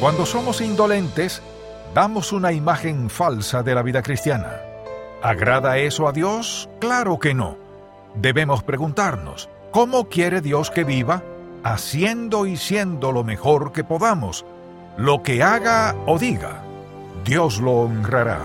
Cuando somos indolentes, damos una imagen falsa de la vida cristiana. ¿Agrada eso a Dios? Claro que no. Debemos preguntarnos, ¿cómo quiere Dios que viva? Haciendo y siendo lo mejor que podamos. Lo que haga o diga, Dios lo honrará.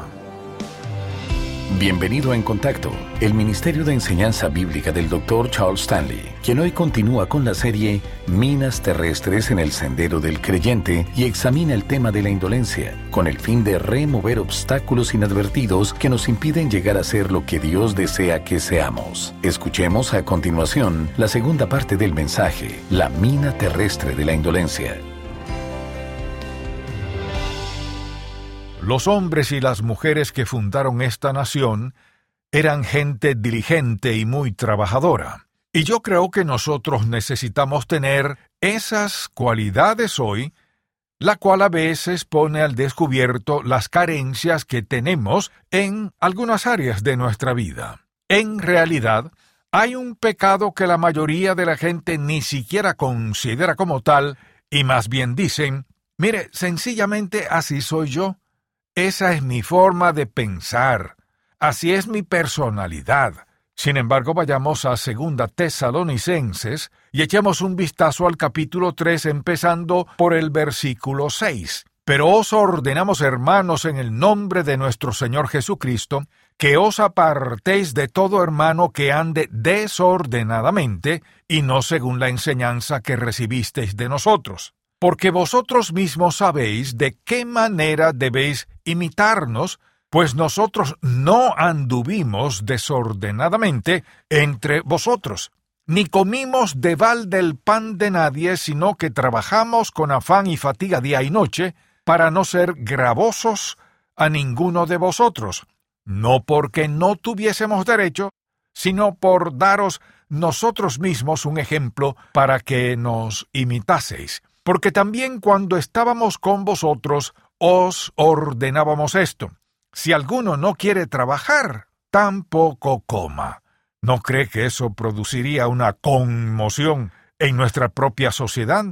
Bienvenido a En Contacto, el Ministerio de Enseñanza Bíblica del Dr. Charles Stanley, quien hoy continúa con la serie Minas Terrestres en el Sendero del Creyente y examina el tema de la indolencia, con el fin de remover obstáculos inadvertidos que nos impiden llegar a ser lo que Dios desea que seamos. Escuchemos a continuación la segunda parte del mensaje, la mina terrestre de la indolencia. Los hombres y las mujeres que fundaron esta nación eran gente diligente y muy trabajadora. Y yo creo que nosotros necesitamos tener esas cualidades hoy, la cual a veces pone al descubierto las carencias que tenemos en algunas áreas de nuestra vida. En realidad, hay un pecado que la mayoría de la gente ni siquiera considera como tal, y más bien dicen, mire, sencillamente así soy yo. Esa es mi forma de pensar. Así es mi personalidad. Sin embargo, vayamos a Segunda Tesalonicenses y echemos un vistazo al capítulo 3 empezando por el versículo 6. Pero os ordenamos, hermanos, en el nombre de nuestro Señor Jesucristo, que os apartéis de todo hermano que ande desordenadamente y no según la enseñanza que recibisteis de nosotros porque vosotros mismos sabéis de qué manera debéis imitarnos, pues nosotros no anduvimos desordenadamente entre vosotros, ni comimos de balde el pan de nadie, sino que trabajamos con afán y fatiga día y noche, para no ser gravosos a ninguno de vosotros, no porque no tuviésemos derecho, sino por daros nosotros mismos un ejemplo para que nos imitaseis. Porque también cuando estábamos con vosotros os ordenábamos esto. Si alguno no quiere trabajar, tampoco coma. ¿No cree que eso produciría una conmoción en nuestra propia sociedad?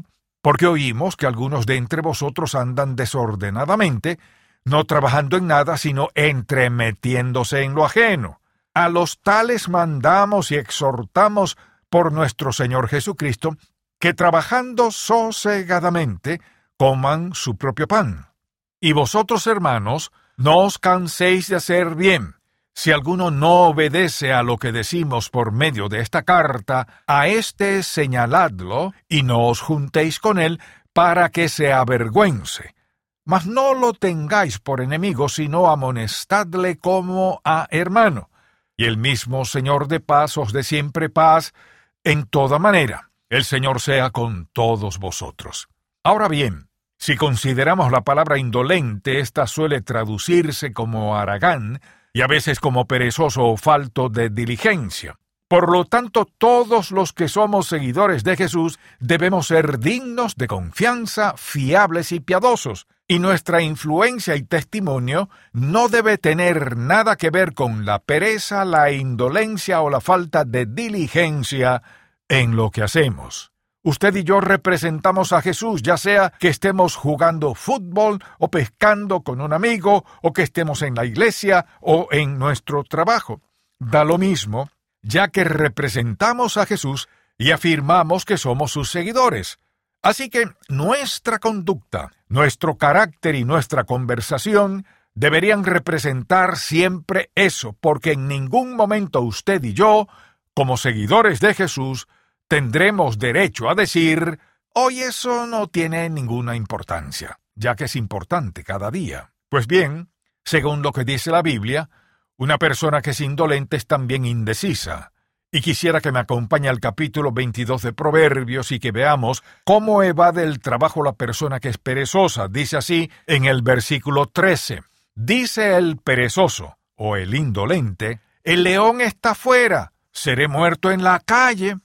Porque oímos que algunos de entre vosotros andan desordenadamente, no trabajando en nada, sino entremetiéndose en lo ajeno. A los tales mandamos y exhortamos por nuestro Señor Jesucristo que trabajando sosegadamente coman su propio pan. Y vosotros, hermanos, no os canséis de hacer bien. Si alguno no obedece a lo que decimos por medio de esta carta, a éste señaladlo y no os juntéis con él para que se avergüence. Mas no lo tengáis por enemigo, sino amonestadle como a hermano. Y el mismo Señor de paz os dé siempre paz en toda manera. El Señor sea con todos vosotros. Ahora bien, si consideramos la palabra indolente, esta suele traducirse como aragán y a veces como perezoso o falto de diligencia. Por lo tanto, todos los que somos seguidores de Jesús debemos ser dignos de confianza, fiables y piadosos, y nuestra influencia y testimonio no debe tener nada que ver con la pereza, la indolencia o la falta de diligencia en lo que hacemos. Usted y yo representamos a Jesús, ya sea que estemos jugando fútbol o pescando con un amigo, o que estemos en la iglesia o en nuestro trabajo. Da lo mismo, ya que representamos a Jesús y afirmamos que somos sus seguidores. Así que nuestra conducta, nuestro carácter y nuestra conversación deberían representar siempre eso, porque en ningún momento usted y yo, como seguidores de Jesús, tendremos derecho a decir, hoy eso no tiene ninguna importancia, ya que es importante cada día. Pues bien, según lo que dice la Biblia, una persona que es indolente es también indecisa. Y quisiera que me acompañe al capítulo 22 de Proverbios y que veamos cómo evade el trabajo la persona que es perezosa. Dice así en el versículo 13. Dice el perezoso, o el indolente, el león está fuera, seré muerto en la calle.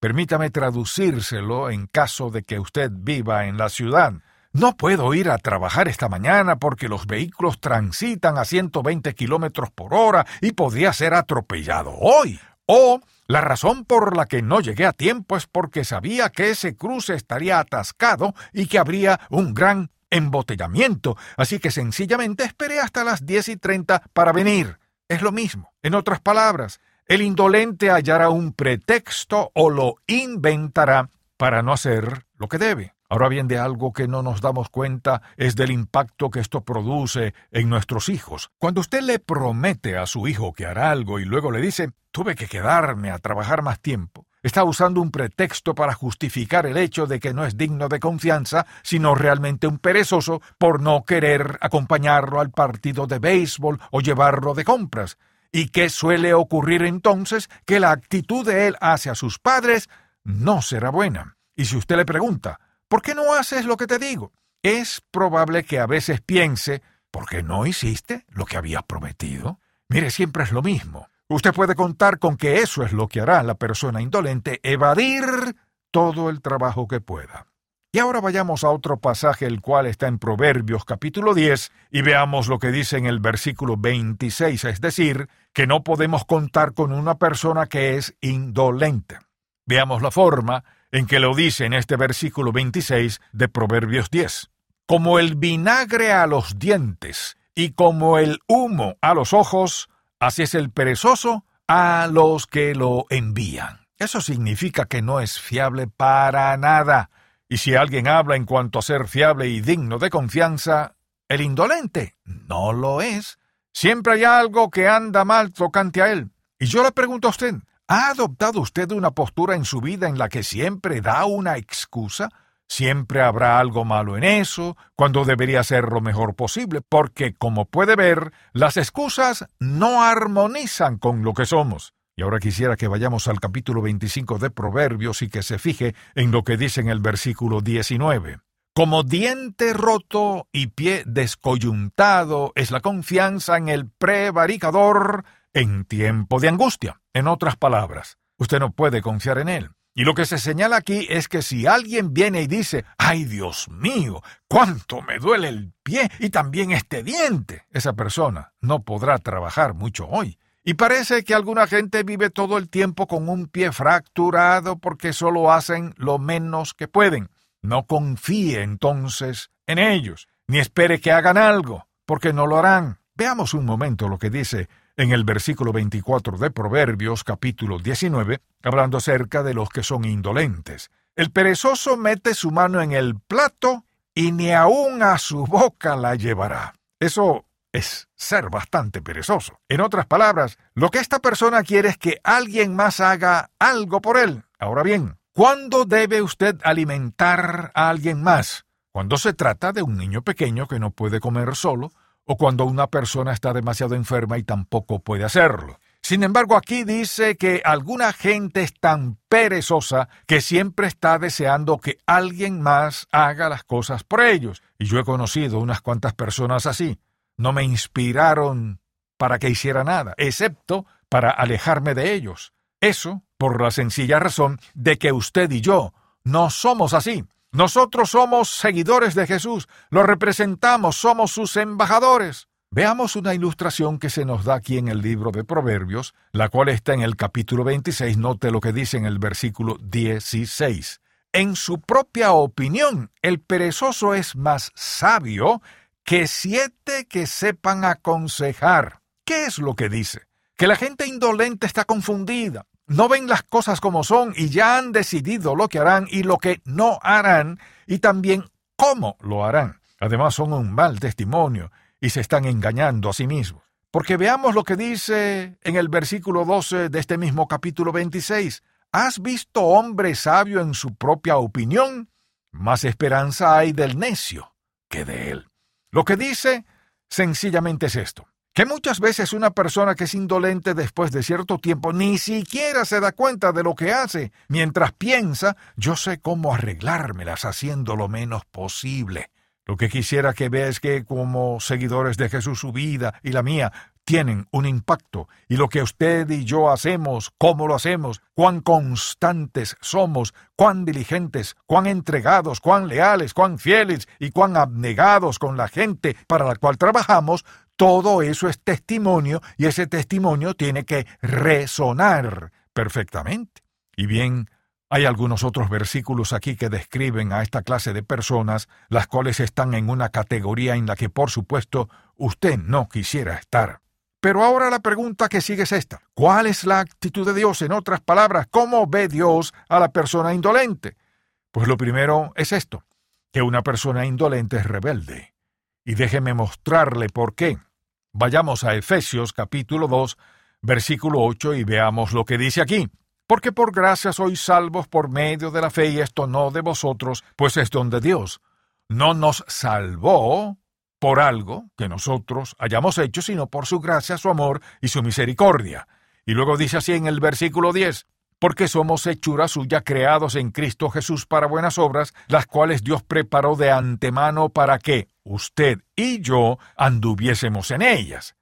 Permítame traducírselo en caso de que usted viva en la ciudad. No puedo ir a trabajar esta mañana porque los vehículos transitan a 120 kilómetros por hora y podría ser atropellado hoy. O la razón por la que no llegué a tiempo es porque sabía que ese cruce estaría atascado y que habría un gran embotellamiento, así que sencillamente esperé hasta las diez y treinta para venir. Es lo mismo. En otras palabras, el indolente hallará un pretexto o lo inventará para no hacer lo que debe. Ahora bien, de algo que no nos damos cuenta es del impacto que esto produce en nuestros hijos. Cuando usted le promete a su hijo que hará algo y luego le dice, tuve que quedarme a trabajar más tiempo, está usando un pretexto para justificar el hecho de que no es digno de confianza, sino realmente un perezoso por no querer acompañarlo al partido de béisbol o llevarlo de compras. ¿Y qué suele ocurrir entonces? Que la actitud de él hacia sus padres no será buena. Y si usted le pregunta, ¿Por qué no haces lo que te digo? Es probable que a veces piense, ¿por qué no hiciste lo que habías prometido? Mire, siempre es lo mismo. Usted puede contar con que eso es lo que hará la persona indolente, evadir todo el trabajo que pueda. Y ahora vayamos a otro pasaje, el cual está en Proverbios capítulo 10, y veamos lo que dice en el versículo 26, es decir, que no podemos contar con una persona que es indolente. Veamos la forma en que lo dice en este versículo 26 de Proverbios 10. Como el vinagre a los dientes y como el humo a los ojos, así es el perezoso a los que lo envían. Eso significa que no es fiable para nada. Y si alguien habla en cuanto a ser fiable y digno de confianza, el indolente no lo es. Siempre hay algo que anda mal tocante a él. Y yo le pregunto a usted, ¿Ha adoptado usted una postura en su vida en la que siempre da una excusa? Siempre habrá algo malo en eso, cuando debería ser lo mejor posible, porque, como puede ver, las excusas no armonizan con lo que somos. Y ahora quisiera que vayamos al capítulo 25 de Proverbios y que se fije en lo que dice en el versículo 19. Como diente roto y pie descoyuntado es la confianza en el prevaricador en tiempo de angustia. En otras palabras, usted no puede confiar en él. Y lo que se señala aquí es que si alguien viene y dice, ¡ay Dios mío! ¡Cuánto me duele el pie y también este diente! Esa persona no podrá trabajar mucho hoy. Y parece que alguna gente vive todo el tiempo con un pie fracturado porque solo hacen lo menos que pueden. No confíe entonces en ellos, ni espere que hagan algo, porque no lo harán. Veamos un momento lo que dice en el versículo 24 de Proverbios capítulo 19, hablando acerca de los que son indolentes. El perezoso mete su mano en el plato y ni aun a su boca la llevará. Eso es ser bastante perezoso. En otras palabras, lo que esta persona quiere es que alguien más haga algo por él. Ahora bien, ¿cuándo debe usted alimentar a alguien más? Cuando se trata de un niño pequeño que no puede comer solo, o cuando una persona está demasiado enferma y tampoco puede hacerlo. Sin embargo, aquí dice que alguna gente es tan perezosa que siempre está deseando que alguien más haga las cosas por ellos. Y yo he conocido unas cuantas personas así. No me inspiraron para que hiciera nada, excepto para alejarme de ellos. Eso por la sencilla razón de que usted y yo no somos así. Nosotros somos seguidores de Jesús, lo representamos, somos sus embajadores. Veamos una ilustración que se nos da aquí en el libro de Proverbios, la cual está en el capítulo 26, note lo que dice en el versículo 16. En su propia opinión, el perezoso es más sabio que siete que sepan aconsejar. ¿Qué es lo que dice? Que la gente indolente está confundida, no ven las cosas como son y ya han decidido lo que harán y lo que no harán y también cómo lo harán. Además son un mal testimonio y se están engañando a sí mismos. Porque veamos lo que dice en el versículo 12 de este mismo capítulo 26. ¿Has visto hombre sabio en su propia opinión? Más esperanza hay del necio que de él. Lo que dice sencillamente es esto que muchas veces una persona que es indolente después de cierto tiempo ni siquiera se da cuenta de lo que hace, mientras piensa, yo sé cómo arreglármelas haciendo lo menos posible. Lo que quisiera que vea es que como seguidores de Jesús su vida y la mía tienen un impacto y lo que usted y yo hacemos, cómo lo hacemos, cuán constantes somos, cuán diligentes, cuán entregados, cuán leales, cuán fieles y cuán abnegados con la gente para la cual trabajamos, todo eso es testimonio y ese testimonio tiene que resonar perfectamente. Y bien, Hay algunos otros versículos aquí que describen a esta clase de personas, las cuales están en una categoría en la que por supuesto usted no quisiera estar. Pero ahora la pregunta que sigue es esta. ¿Cuál es la actitud de Dios? En otras palabras, ¿cómo ve Dios a la persona indolente? Pues lo primero es esto, que una persona indolente es rebelde. Y déjeme mostrarle por qué. Vayamos a Efesios capítulo 2, versículo 8 y veamos lo que dice aquí. Porque por gracia sois salvos por medio de la fe y esto no de vosotros, pues es don de Dios. No nos salvó por algo que nosotros hayamos hecho, sino por su gracia, su amor y su misericordia. Y luego dice así en el versículo 10, porque somos hechura suya creados en Cristo Jesús para buenas obras, las cuales Dios preparó de antemano para que usted y yo anduviésemos en ellas.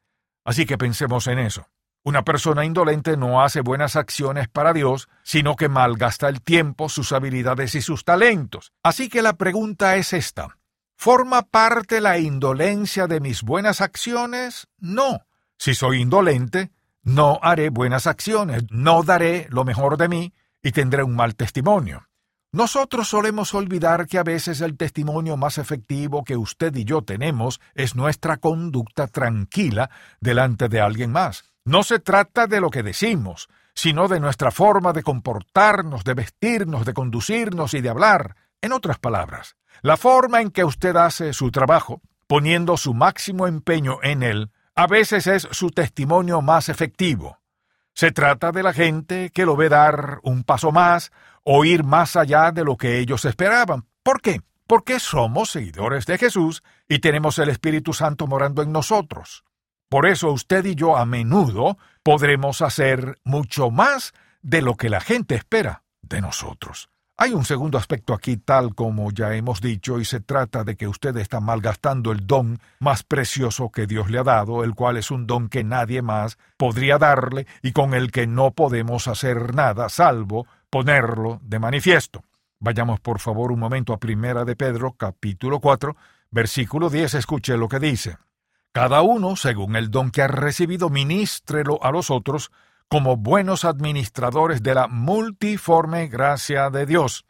Así que pensemos en eso. Una persona indolente no hace buenas acciones para Dios, sino que malgasta el tiempo, sus habilidades y sus talentos. Así que la pregunta es esta. ¿Forma parte la indolencia de mis buenas acciones? No. Si soy indolente, no haré buenas acciones, no daré lo mejor de mí y tendré un mal testimonio. Nosotros solemos olvidar que a veces el testimonio más efectivo que usted y yo tenemos es nuestra conducta tranquila delante de alguien más. No se trata de lo que decimos, sino de nuestra forma de comportarnos, de vestirnos, de conducirnos y de hablar. En otras palabras, la forma en que usted hace su trabajo, poniendo su máximo empeño en él, a veces es su testimonio más efectivo. Se trata de la gente que lo ve dar un paso más o ir más allá de lo que ellos esperaban. ¿Por qué? Porque somos seguidores de Jesús y tenemos el Espíritu Santo morando en nosotros. Por eso usted y yo a menudo podremos hacer mucho más de lo que la gente espera de nosotros. Hay un segundo aspecto aquí tal como ya hemos dicho y se trata de que usted está malgastando el don más precioso que Dios le ha dado, el cual es un don que nadie más podría darle y con el que no podemos hacer nada salvo ponerlo de manifiesto. Vayamos por favor un momento a Primera de Pedro capítulo 4 versículo 10 escuche lo que dice. Cada uno, según el don que ha recibido, ministrelo a los otros como buenos administradores de la multiforme gracia de Dios.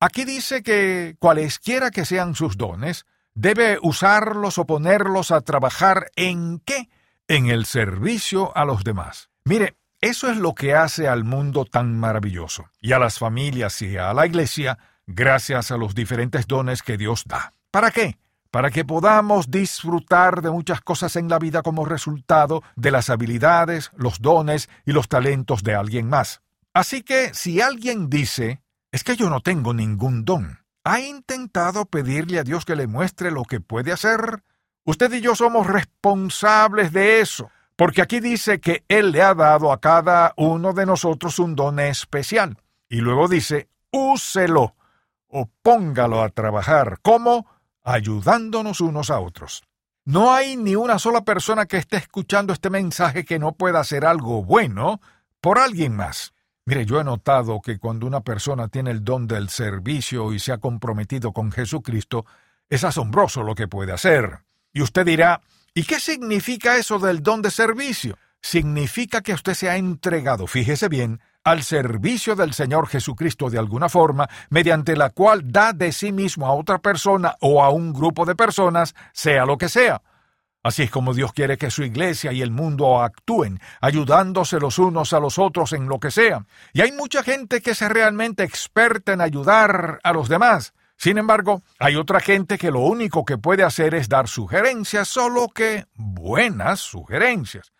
Aquí dice que cualesquiera que sean sus dones, debe usarlos o ponerlos a trabajar en qué? En el servicio a los demás. Mire, eso es lo que hace al mundo tan maravilloso, y a las familias y a la iglesia, gracias a los diferentes dones que Dios da. ¿Para qué? Para que podamos disfrutar de muchas cosas en la vida como resultado de las habilidades, los dones y los talentos de alguien más. Así que si alguien dice, es que yo no tengo ningún don, ¿ha intentado pedirle a Dios que le muestre lo que puede hacer? Usted y yo somos responsables de eso, porque aquí dice que Él le ha dado a cada uno de nosotros un don especial. Y luego dice, úselo o póngalo a trabajar. ¿Cómo? Ayudándonos unos a otros. No hay ni una sola persona que esté escuchando este mensaje que no pueda hacer algo bueno por alguien más. Mire, yo he notado que cuando una persona tiene el don del servicio y se ha comprometido con Jesucristo, es asombroso lo que puede hacer. Y usted dirá, ¿y qué significa eso del don de servicio? Significa que usted se ha entregado, fíjese bien, al servicio del Señor Jesucristo de alguna forma, mediante la cual da de sí mismo a otra persona o a un grupo de personas, sea lo que sea. Así es como Dios quiere que su iglesia y el mundo actúen, ayudándose los unos a los otros en lo que sea. Y hay mucha gente que es realmente experta en ayudar a los demás. Sin embargo, hay otra gente que lo único que puede hacer es dar sugerencias, solo que buenas sugerencias.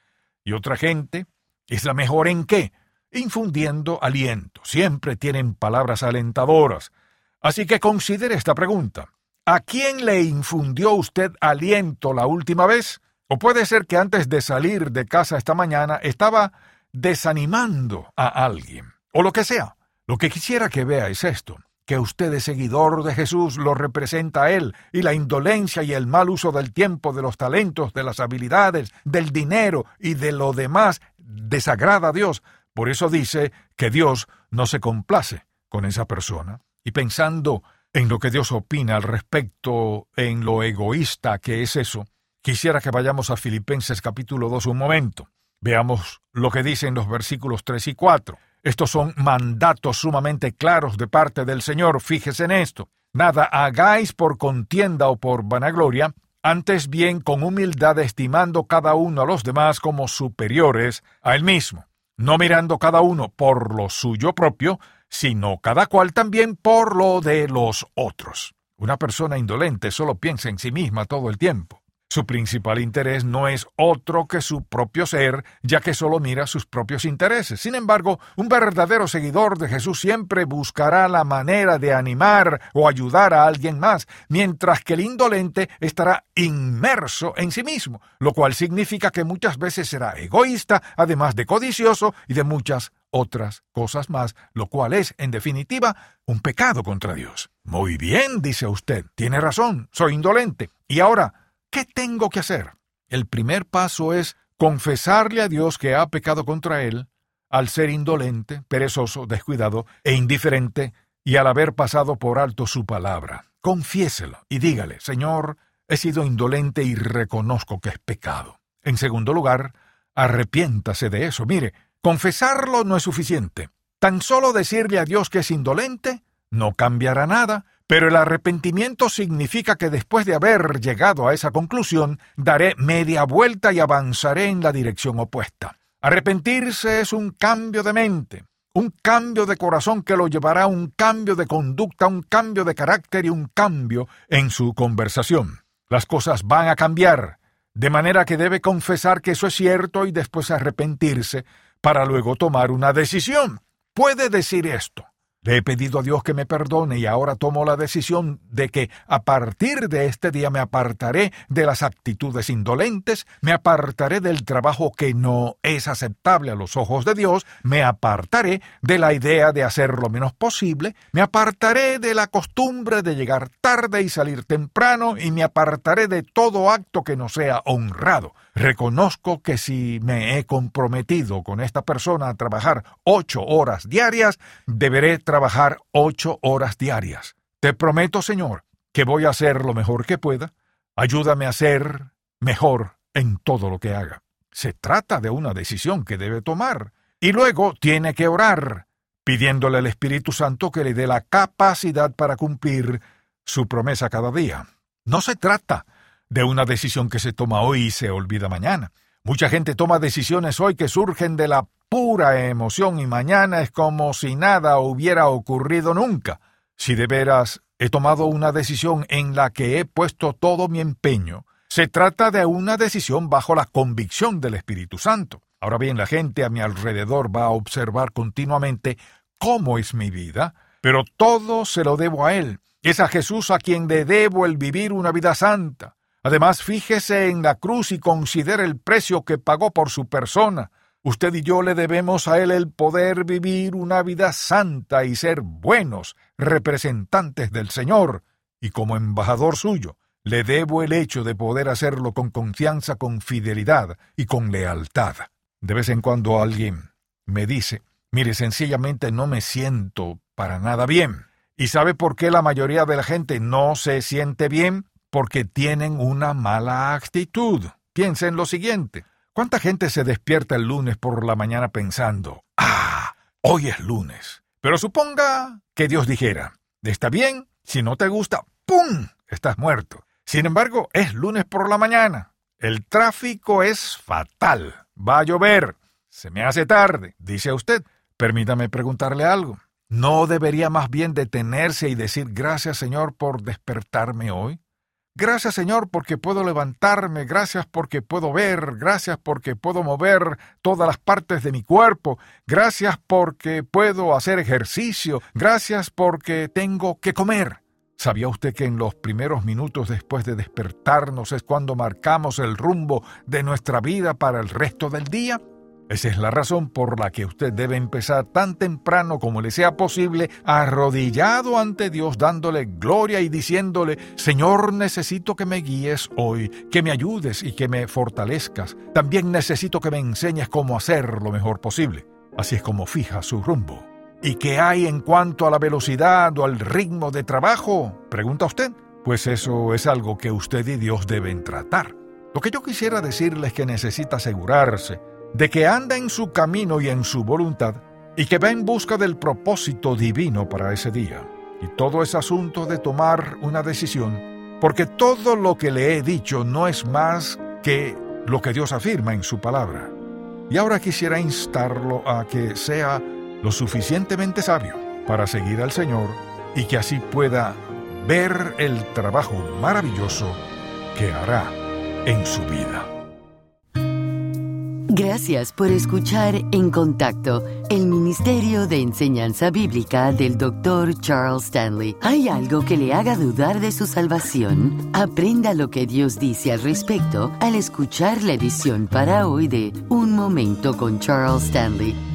Y otra gente es la mejor en qué? Infundiendo aliento. Siempre tienen palabras alentadoras. Así que considere esta pregunta. ¿A quién le infundió usted aliento la última vez? O puede ser que antes de salir de casa esta mañana estaba desanimando a alguien. O lo que sea. Lo que quisiera que vea es esto que usted es seguidor de Jesús lo representa a Él, y la indolencia y el mal uso del tiempo, de los talentos, de las habilidades, del dinero y de lo demás desagrada a Dios. Por eso dice que Dios no se complace con esa persona. Y pensando en lo que Dios opina al respecto, en lo egoísta que es eso, quisiera que vayamos a Filipenses capítulo 2 un momento. Veamos lo que dicen los versículos 3 y 4. Estos son mandatos sumamente claros de parte del Señor. Fíjese en esto. Nada hagáis por contienda o por vanagloria, antes bien con humildad estimando cada uno a los demás como superiores a él mismo, no mirando cada uno por lo suyo propio, sino cada cual también por lo de los otros. Una persona indolente solo piensa en sí misma todo el tiempo. Su principal interés no es otro que su propio ser, ya que solo mira sus propios intereses. Sin embargo, un verdadero seguidor de Jesús siempre buscará la manera de animar o ayudar a alguien más, mientras que el indolente estará inmerso en sí mismo, lo cual significa que muchas veces será egoísta, además de codicioso y de muchas otras cosas más, lo cual es, en definitiva, un pecado contra Dios. Muy bien, dice usted, tiene razón, soy indolente. Y ahora, ¿Qué tengo que hacer? El primer paso es confesarle a Dios que ha pecado contra él al ser indolente, perezoso, descuidado e indiferente y al haber pasado por alto su palabra. Confiéselo y dígale, Señor, he sido indolente y reconozco que es pecado. En segundo lugar, arrepiéntase de eso. Mire, confesarlo no es suficiente. Tan solo decirle a Dios que es indolente no cambiará nada, pero el arrepentimiento significa que después de haber llegado a esa conclusión, daré media vuelta y avanzaré en la dirección opuesta. Arrepentirse es un cambio de mente, un cambio de corazón que lo llevará a un cambio de conducta, un cambio de carácter y un cambio en su conversación. Las cosas van a cambiar, de manera que debe confesar que eso es cierto y después arrepentirse para luego tomar una decisión. Puede decir esto. Le he pedido a Dios que me perdone y ahora tomo la decisión de que a partir de este día me apartaré de las actitudes indolentes, me apartaré del trabajo que no es aceptable a los ojos de Dios, me apartaré de la idea de hacer lo menos posible, me apartaré de la costumbre de llegar tarde y salir temprano y me apartaré de todo acto que no sea honrado. Reconozco que si me he comprometido con esta persona a trabajar ocho horas diarias, deberé trabajar ocho horas diarias. Te prometo, Señor, que voy a hacer lo mejor que pueda. Ayúdame a ser mejor en todo lo que haga. Se trata de una decisión que debe tomar. Y luego tiene que orar, pidiéndole al Espíritu Santo que le dé la capacidad para cumplir su promesa cada día. No se trata de una decisión que se toma hoy y se olvida mañana. Mucha gente toma decisiones hoy que surgen de la pura emoción y mañana es como si nada hubiera ocurrido nunca. Si de veras he tomado una decisión en la que he puesto todo mi empeño, se trata de una decisión bajo la convicción del Espíritu Santo. Ahora bien, la gente a mi alrededor va a observar continuamente cómo es mi vida, pero todo se lo debo a Él. Es a Jesús a quien le debo el vivir una vida santa. Además, fíjese en la cruz y considere el precio que pagó por su persona. Usted y yo le debemos a Él el poder vivir una vida santa y ser buenos representantes del Señor, y como embajador suyo, le debo el hecho de poder hacerlo con confianza, con fidelidad y con lealtad. De vez en cuando alguien me dice, mire, sencillamente no me siento para nada bien. ¿Y sabe por qué la mayoría de la gente no se siente bien? Porque tienen una mala actitud. Piensa en lo siguiente. ¿Cuánta gente se despierta el lunes por la mañana pensando, ah, hoy es lunes? Pero suponga que Dios dijera, está bien, si no te gusta, ¡pum! estás muerto. Sin embargo, es lunes por la mañana. El tráfico es fatal. Va a llover. Se me hace tarde, dice usted. Permítame preguntarle algo. ¿No debería más bien detenerse y decir gracias Señor por despertarme hoy? Gracias Señor porque puedo levantarme, gracias porque puedo ver, gracias porque puedo mover todas las partes de mi cuerpo, gracias porque puedo hacer ejercicio, gracias porque tengo que comer. ¿Sabía usted que en los primeros minutos después de despertarnos es cuando marcamos el rumbo de nuestra vida para el resto del día? Esa es la razón por la que usted debe empezar tan temprano como le sea posible, arrodillado ante Dios, dándole gloria y diciéndole, Señor, necesito que me guíes hoy, que me ayudes y que me fortalezcas. También necesito que me enseñes cómo hacer lo mejor posible. Así es como fija su rumbo. ¿Y qué hay en cuanto a la velocidad o al ritmo de trabajo? Pregunta usted. Pues eso es algo que usted y Dios deben tratar. Lo que yo quisiera decirle es que necesita asegurarse de que anda en su camino y en su voluntad y que va en busca del propósito divino para ese día. Y todo es asunto de tomar una decisión, porque todo lo que le he dicho no es más que lo que Dios afirma en su palabra. Y ahora quisiera instarlo a que sea lo suficientemente sabio para seguir al Señor y que así pueda ver el trabajo maravilloso que hará en su vida. Gracias por escuchar En Contacto, el Ministerio de Enseñanza Bíblica del Dr. Charles Stanley. ¿Hay algo que le haga dudar de su salvación? Aprenda lo que Dios dice al respecto al escuchar la edición para hoy de Un Momento con Charles Stanley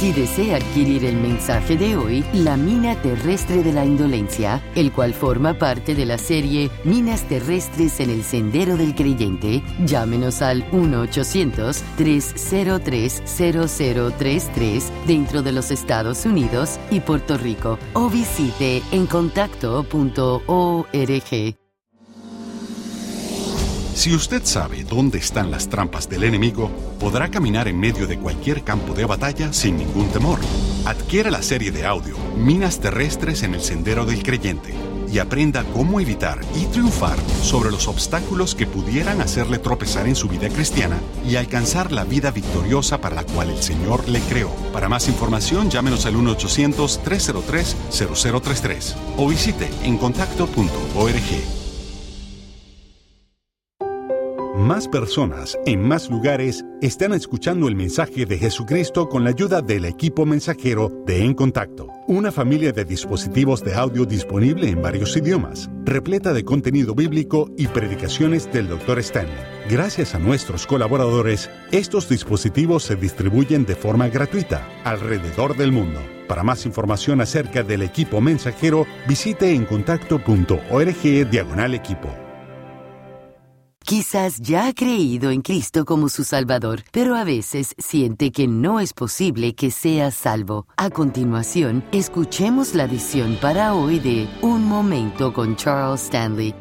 si desea adquirir el mensaje de hoy, La mina terrestre de la indolencia, el cual forma parte de la serie Minas terrestres en el sendero del creyente, llámenos al 1-800-303-0033 dentro de los Estados Unidos y Puerto Rico o visite encontacto.org. Si usted sabe dónde están las trampas del enemigo, podrá caminar en medio de cualquier campo de batalla sin ningún temor. Adquiera la serie de audio Minas Terrestres en el Sendero del Creyente y aprenda cómo evitar y triunfar sobre los obstáculos que pudieran hacerle tropezar en su vida cristiana y alcanzar la vida victoriosa para la cual el Señor le creó. Para más información, llámenos al 1-800-303-0033 o visite encontacto.org. Más personas en más lugares están escuchando el mensaje de Jesucristo con la ayuda del equipo mensajero de En Contacto, una familia de dispositivos de audio disponible en varios idiomas, repleta de contenido bíblico y predicaciones del Dr. Stanley. Gracias a nuestros colaboradores, estos dispositivos se distribuyen de forma gratuita alrededor del mundo. Para más información acerca del equipo mensajero, visite encontacto.org diagonal equipo. Quizás ya ha creído en Cristo como su Salvador, pero a veces siente que no es posible que sea salvo. A continuación, escuchemos la edición para hoy de Un Momento con Charles Stanley.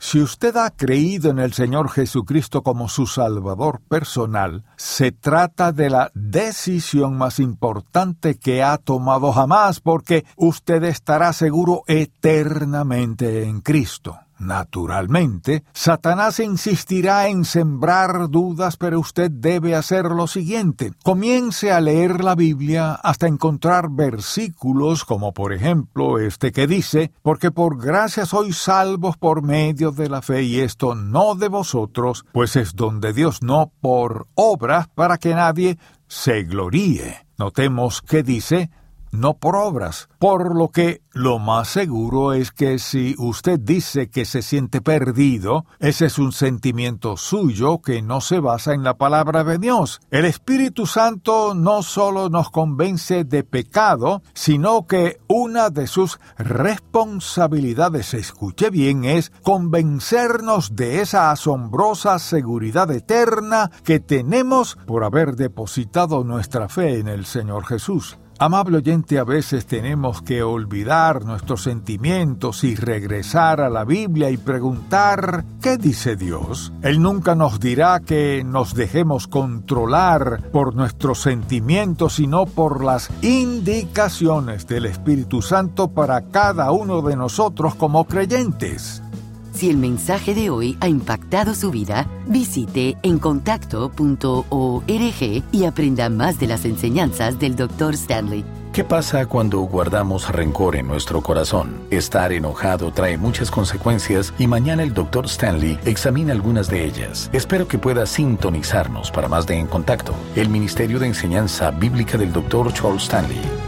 Si usted ha creído en el Señor Jesucristo como su Salvador personal, se trata de la decisión más importante que ha tomado jamás porque usted estará seguro eternamente en Cristo. Naturalmente, Satanás insistirá en sembrar dudas, pero usted debe hacer lo siguiente. Comience a leer la Biblia hasta encontrar versículos como por ejemplo este que dice, porque por gracia sois salvos por medio de la fe y esto no de vosotros, pues es donde Dios no por obras para que nadie se gloríe. Notemos que dice, no por obras, por lo que lo más seguro es que si usted dice que se siente perdido, ese es un sentimiento suyo que no se basa en la palabra de Dios. El Espíritu Santo no solo nos convence de pecado, sino que una de sus responsabilidades, escuche bien, es convencernos de esa asombrosa seguridad eterna que tenemos por haber depositado nuestra fe en el Señor Jesús. Amable oyente, a veces tenemos que olvidar nuestros sentimientos y regresar a la Biblia y preguntar ¿qué dice Dios? Él nunca nos dirá que nos dejemos controlar por nuestros sentimientos, sino por las indicaciones del Espíritu Santo para cada uno de nosotros como creyentes. Si el mensaje de hoy ha impactado su vida, visite encontacto.org y aprenda más de las enseñanzas del Dr. Stanley. ¿Qué pasa cuando guardamos rencor en nuestro corazón? Estar enojado trae muchas consecuencias y mañana el Dr. Stanley examina algunas de ellas. Espero que pueda sintonizarnos para más de En Contacto, el Ministerio de Enseñanza Bíblica del Dr. Charles Stanley.